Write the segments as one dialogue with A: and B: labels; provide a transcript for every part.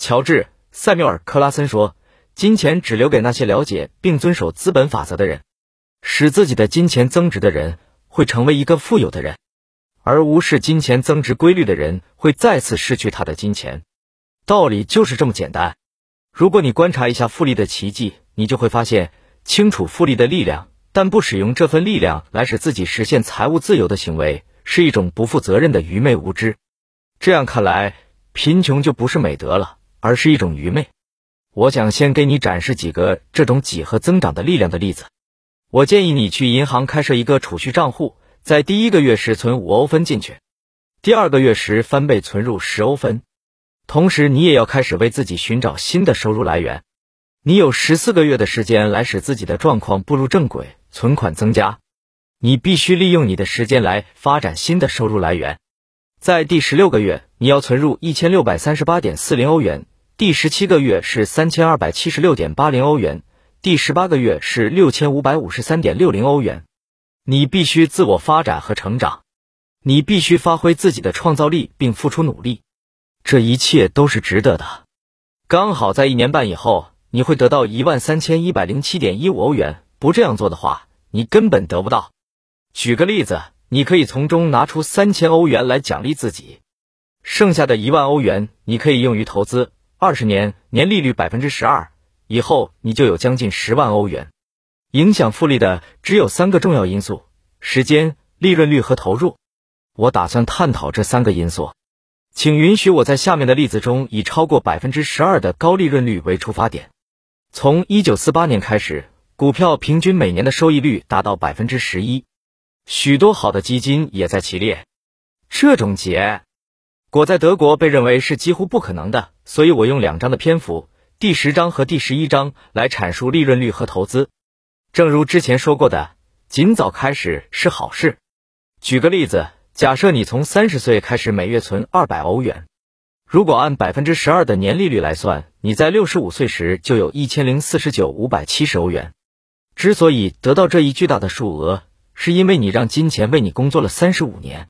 A: 乔治·塞缪尔·克拉森说：“金钱只留给那些了解并遵守资本法则的人，使自己的金钱增值的人会成为一个富有的人，而无视金钱增值规律的人会再次失去他的金钱。道理就是这么简单。如果你观察一下复利的奇迹，你就会发现，清楚复利的力量，但不使用这份力量来使自己实现财务自由的行为，是一种不负责任的愚昧无知。这样看来，贫穷就不是美德了。”而是一种愚昧。我想先给你展示几个这种几何增长的力量的例子。我建议你去银行开设一个储蓄账户，在第一个月时存五欧分进去，第二个月时翻倍存入十欧分。同时，你也要开始为自己寻找新的收入来源。你有十四个月的时间来使自己的状况步入正轨，存款增加。你必须利用你的时间来发展新的收入来源。在第十六个月，你要存入一千六百三十八点四零欧元。第十七个月是三千二百七十六点八零欧元，第十八个月是六千五百五十三点六零欧元。你必须自我发展和成长，你必须发挥自己的创造力并付出努力，这一切都是值得的。刚好在一年半以后，你会得到一万三千一百零七点一五欧元。不这样做的话，你根本得不到。举个例子，你可以从中拿出三千欧元来奖励自己，剩下的一万欧元你可以用于投资。二十年年利率百分之十二以后，你就有将近十万欧元。影响复利的只有三个重要因素：时间、利润率和投入。我打算探讨这三个因素，请允许我在下面的例子中以超过百分之十二的高利润率为出发点。从一九四八年开始，股票平均每年的收益率达到百分之十一，许多好的基金也在其列。这种结。果在德国被认为是几乎不可能的，所以我用两章的篇幅，第十章和第十一章来阐述利润率和投资。正如之前说过的，尽早开始是好事。举个例子，假设你从三十岁开始每月存二百欧元，如果按百分之十二的年利率来算，你在六十五岁时就有一千零四十九五百七十欧元。之所以得到这一巨大的数额，是因为你让金钱为你工作了三十五年。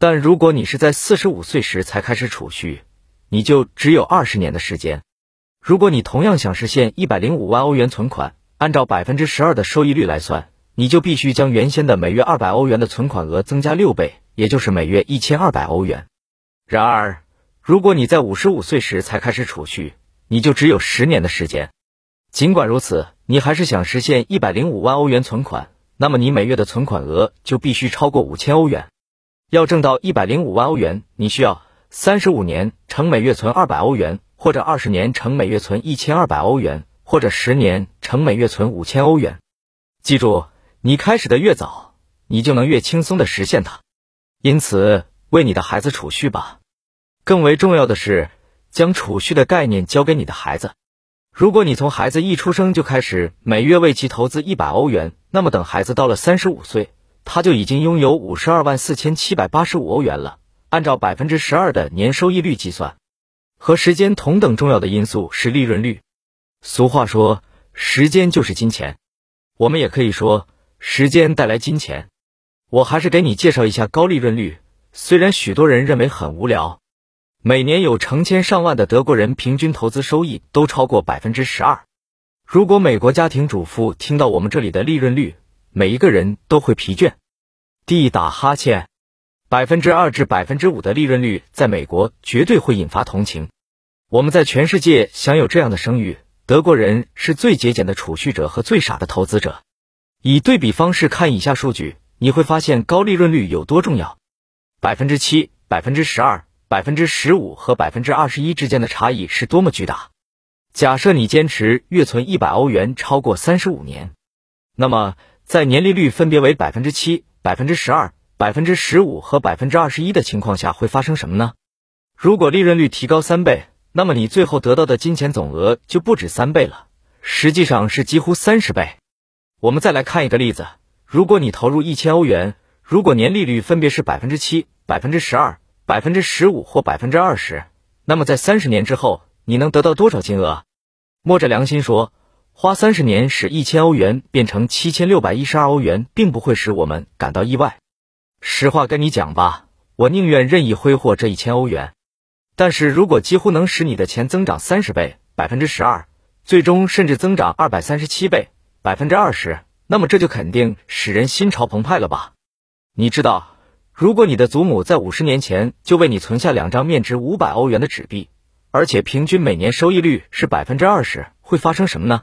A: 但如果你是在四十五岁时才开始储蓄，你就只有二十年的时间。如果你同样想实现一百零五万欧元存款，按照百分之十二的收益率来算，你就必须将原先的每月二百欧元的存款额增加六倍，也就是每月一千二百欧元。然而，如果你在五十五岁时才开始储蓄，你就只有十年的时间。尽管如此，你还是想实现一百零五万欧元存款，那么你每月的存款额就必须超过五千欧元。要挣到一百零五万欧元，你需要三十五年乘每月存二百欧元，或者二十年乘每月存一千二百欧元，或者十年乘每月存五千欧元。记住，你开始的越早，你就能越轻松的实现它。因此，为你的孩子储蓄吧。更为重要的是，将储蓄的概念交给你的孩子。如果你从孩子一出生就开始每月为其投资一百欧元，那么等孩子到了三十五岁。他就已经拥有五十二万四千七百八十五欧元了。按照百分之十二的年收益率计算，和时间同等重要的因素是利润率。俗话说，时间就是金钱。我们也可以说，时间带来金钱。我还是给你介绍一下高利润率。虽然许多人认为很无聊，每年有成千上万的德国人平均投资收益都超过百分之十二。如果美国家庭主妇听到我们这里的利润率，每一个人都会疲倦，地打哈欠。百分之二至百分之五的利润率，在美国绝对会引发同情。我们在全世界享有这样的声誉：德国人是最节俭的储蓄者和最傻的投资者。以对比方式看以下数据，你会发现高利润率有多重要。百分之七、百分之十二、百分之十五和百分之二十一之间的差异是多么巨大。假设你坚持月存一百欧元超过三十五年，那么。在年利率分别为百分之七、百分之十二、百分之十五和百分之二十一的情况下，会发生什么呢？如果利润率提高三倍，那么你最后得到的金钱总额就不止三倍了，实际上是几乎三十倍。我们再来看一个例子：如果你投入一千欧元，如果年利率分别是百分之七、百分之十二、百分之十五或百分之二十，那么在三十年之后，你能得到多少金额？摸着良心说。花三十年使一千欧元变成七千六百一十二欧元，并不会使我们感到意外。实话跟你讲吧，我宁愿任意挥霍这一千欧元。但是如果几乎能使你的钱增长三十倍，百分之十二，最终甚至增长二百三十七倍，百分之二十，那么这就肯定使人心潮澎湃了吧？你知道，如果你的祖母在五十年前就为你存下两张面值五百欧元的纸币，而且平均每年收益率是百分之二十，会发生什么呢？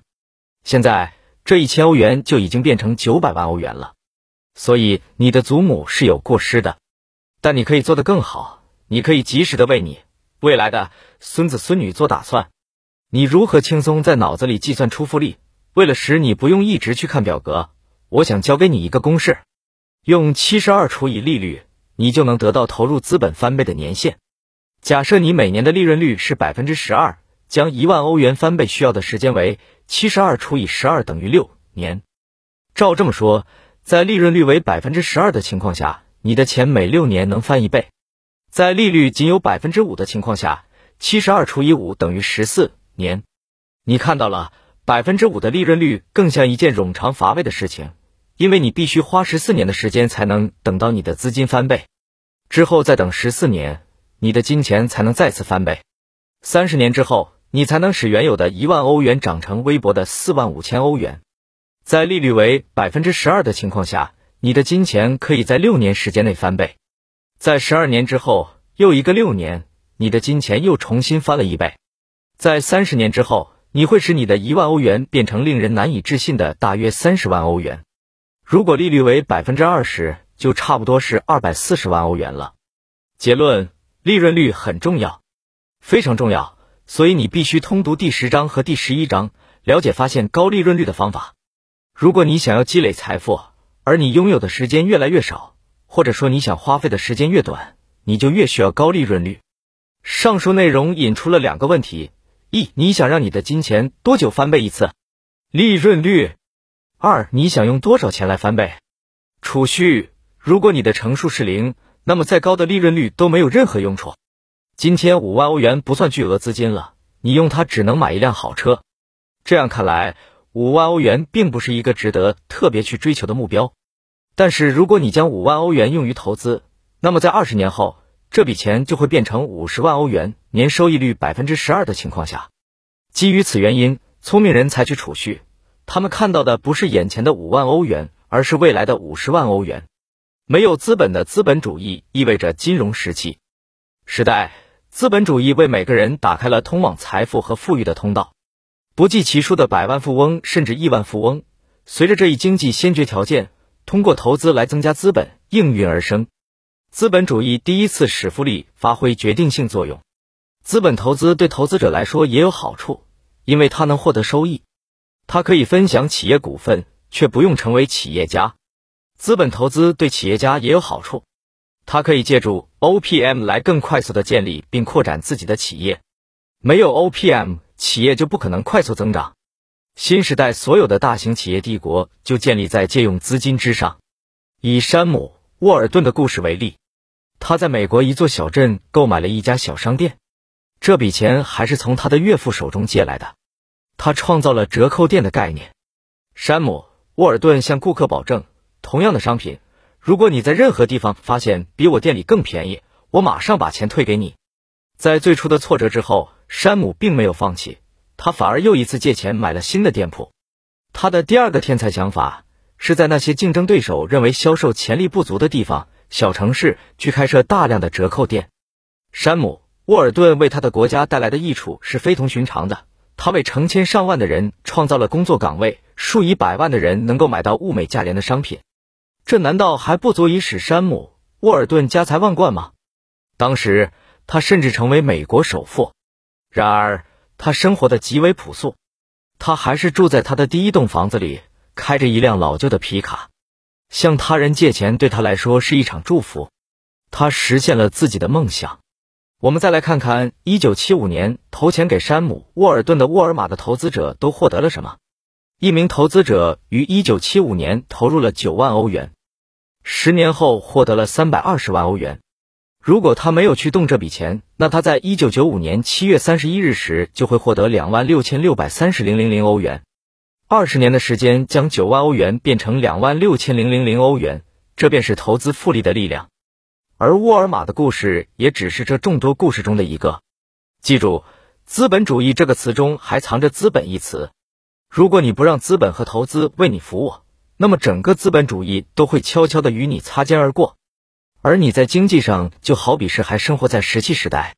A: 现在这一千欧元就已经变成九百万欧元了。所以你的祖母是有过失的，但你可以做得更好，你可以及时的为你。未来的孙子孙女做打算，你如何轻松在脑子里计算出复利？为了使你不用一直去看表格，我想教给你一个公式：用七十二除以利率，你就能得到投入资本翻倍的年限。假设你每年的利润率是百分之十二，将一万欧元翻倍需要的时间为七十二除以十二等于六年。照这么说，在利润率为百分之十二的情况下，你的钱每六年能翻一倍。在利率仅有百分之五的情况下，七十二除以五等于十四年。你看到了，百分之五的利润率更像一件冗长乏味的事情，因为你必须花十四年的时间才能等到你的资金翻倍，之后再等十四年，你的金钱才能再次翻倍。三十年之后，你才能使原有的一万欧元涨成微薄的四万五千欧元。在利率为百分之十二的情况下，你的金钱可以在六年时间内翻倍。在十二年之后，又一个六年，你的金钱又重新翻了一倍。在三十年之后，你会使你的一万欧元变成令人难以置信的大约三十万欧元。如果利率为百分之二十，就差不多是二百四十万欧元了。结论：利润率很重要，非常重要。所以你必须通读第十章和第十一章，了解发现高利润率的方法。如果你想要积累财富，而你拥有的时间越来越少。或者说，你想花费的时间越短，你就越需要高利润率。上述内容引出了两个问题：一，你想让你的金钱多久翻倍一次？利润率。二，你想用多少钱来翻倍？储蓄。如果你的乘数是零，那么再高的利润率都没有任何用处。今天五万欧元不算巨额资金了，你用它只能买一辆好车。这样看来，五万欧元并不是一个值得特别去追求的目标。但是，如果你将五万欧元用于投资，那么在二十年后，这笔钱就会变成五十万欧元，年收益率百分之十二的情况下。基于此原因，聪明人采取储蓄，他们看到的不是眼前的五万欧元，而是未来的五十万欧元。没有资本的资本主义意味着金融时期时代。资本主义为每个人打开了通往财富和富裕的通道，不计其数的百万富翁甚至亿万富翁，随着这一经济先决条件。通过投资来增加资本，应运而生。资本主义第一次使复利发挥决定性作用。资本投资对投资者来说也有好处，因为他能获得收益。他可以分享企业股份，却不用成为企业家。资本投资对企业家也有好处，他可以借助 OPM 来更快速的建立并扩展自己的企业。没有 OPM，企业就不可能快速增长。新时代所有的大型企业帝国就建立在借用资金之上。以山姆·沃尔顿的故事为例，他在美国一座小镇购买了一家小商店，这笔钱还是从他的岳父手中借来的。他创造了折扣店的概念。山姆·沃尔顿向顾客保证，同样的商品，如果你在任何地方发现比我店里更便宜，我马上把钱退给你。在最初的挫折之后，山姆并没有放弃。他反而又一次借钱买了新的店铺。他的第二个天才想法是在那些竞争对手认为销售潜力不足的地方、小城市去开设大量的折扣店。山姆·沃尔顿为他的国家带来的益处是非同寻常的。他为成千上万的人创造了工作岗位，数以百万的人能够买到物美价廉的商品。这难道还不足以使山姆·沃尔顿家财万贯吗？当时他甚至成为美国首富。然而。他生活的极为朴素，他还是住在他的第一栋房子里，开着一辆老旧的皮卡。向他人借钱对他来说是一场祝福，他实现了自己的梦想。我们再来看看1975年投钱给山姆·沃尔顿的沃尔玛的投资者都获得了什么。一名投资者于1975年投入了9万欧元，十年后获得了320万欧元。如果他没有去动这笔钱，那他在一九九五年七月三十一日时就会获得两万六千六百三十零零零欧元。二十年的时间将九万欧元变成两万六千零零零欧元，这便是投资复利的力量。而沃尔玛的故事也只是这众多故事中的一个。记住，资本主义这个词中还藏着“资本”一词。如果你不让资本和投资为你服务，那么整个资本主义都会悄悄的与你擦肩而过。而你在经济上就好比是还生活在石器时代。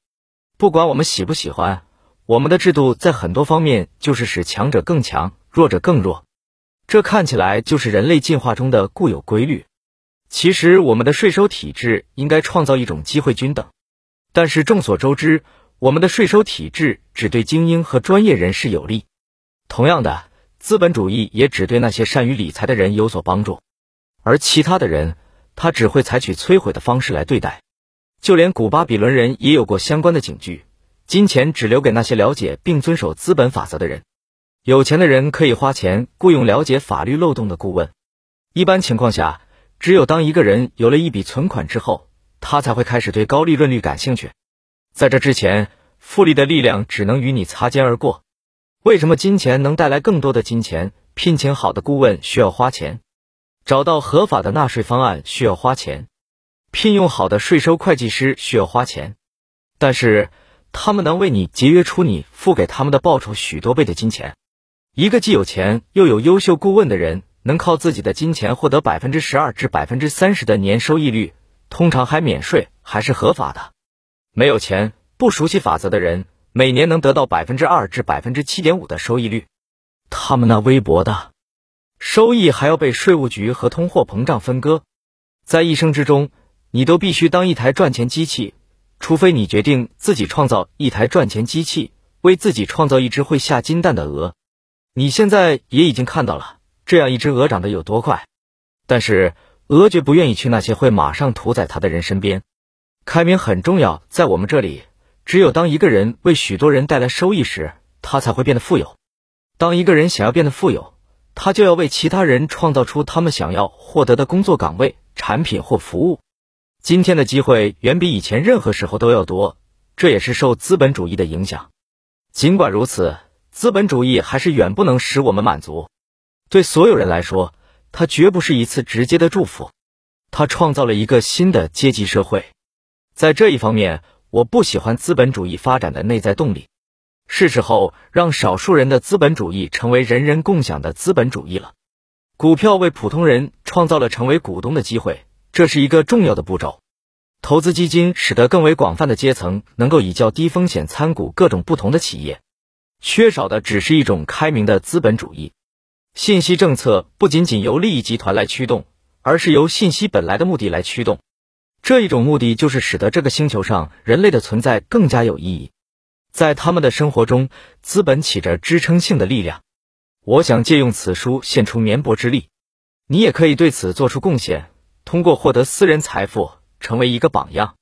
A: 不管我们喜不喜欢，我们的制度在很多方面就是使强者更强，弱者更弱。这看起来就是人类进化中的固有规律。其实，我们的税收体制应该创造一种机会均等。但是众所周知，我们的税收体制只对精英和专业人士有利。同样的，资本主义也只对那些善于理财的人有所帮助，而其他的人，他只会采取摧毁的方式来对待。就连古巴比伦人也有过相关的警句：金钱只留给那些了解并遵守资本法则的人。有钱的人可以花钱雇佣了解法律漏洞的顾问。一般情况下，只有当一个人有了一笔存款之后，他才会开始对高利润率感兴趣。在这之前，复利的力量只能与你擦肩而过。为什么金钱能带来更多的金钱？聘请好的顾问需要花钱，找到合法的纳税方案需要花钱，聘用好的税收会计师需要花钱。但是，他们能为你节约出你付给他们的报酬许多倍的金钱。一个既有钱又有优秀顾问的人，能靠自己的金钱获得百分之十二至百分之三十的年收益率，通常还免税，还是合法的。没有钱、不熟悉法则的人，每年能得到百分之二至百分之七点五的收益率。他们那微薄的收益还要被税务局和通货膨胀分割。在一生之中，你都必须当一台赚钱机器，除非你决定自己创造一台赚钱机器，为自己创造一只会下金蛋的鹅。你现在也已经看到了，这样一只鹅长得有多快，但是鹅绝不愿意去那些会马上屠宰它的人身边。开明很重要，在我们这里，只有当一个人为许多人带来收益时，他才会变得富有。当一个人想要变得富有，他就要为其他人创造出他们想要获得的工作岗位、产品或服务。今天的机会远比以前任何时候都要多，这也是受资本主义的影响。尽管如此。资本主义还是远不能使我们满足。对所有人来说，它绝不是一次直接的祝福。它创造了一个新的阶级社会。在这一方面，我不喜欢资本主义发展的内在动力。是时候让少数人的资本主义成为人人共享的资本主义了。股票为普通人创造了成为股东的机会，这是一个重要的步骤。投资基金使得更为广泛的阶层能够以较低风险参股各种不同的企业。缺少的只是一种开明的资本主义。信息政策不仅仅由利益集团来驱动，而是由信息本来的目的来驱动。这一种目的就是使得这个星球上人类的存在更加有意义。在他们的生活中，资本起着支撑性的力量。我想借用此书献出绵薄之力，你也可以对此做出贡献，通过获得私人财富，成为一个榜样。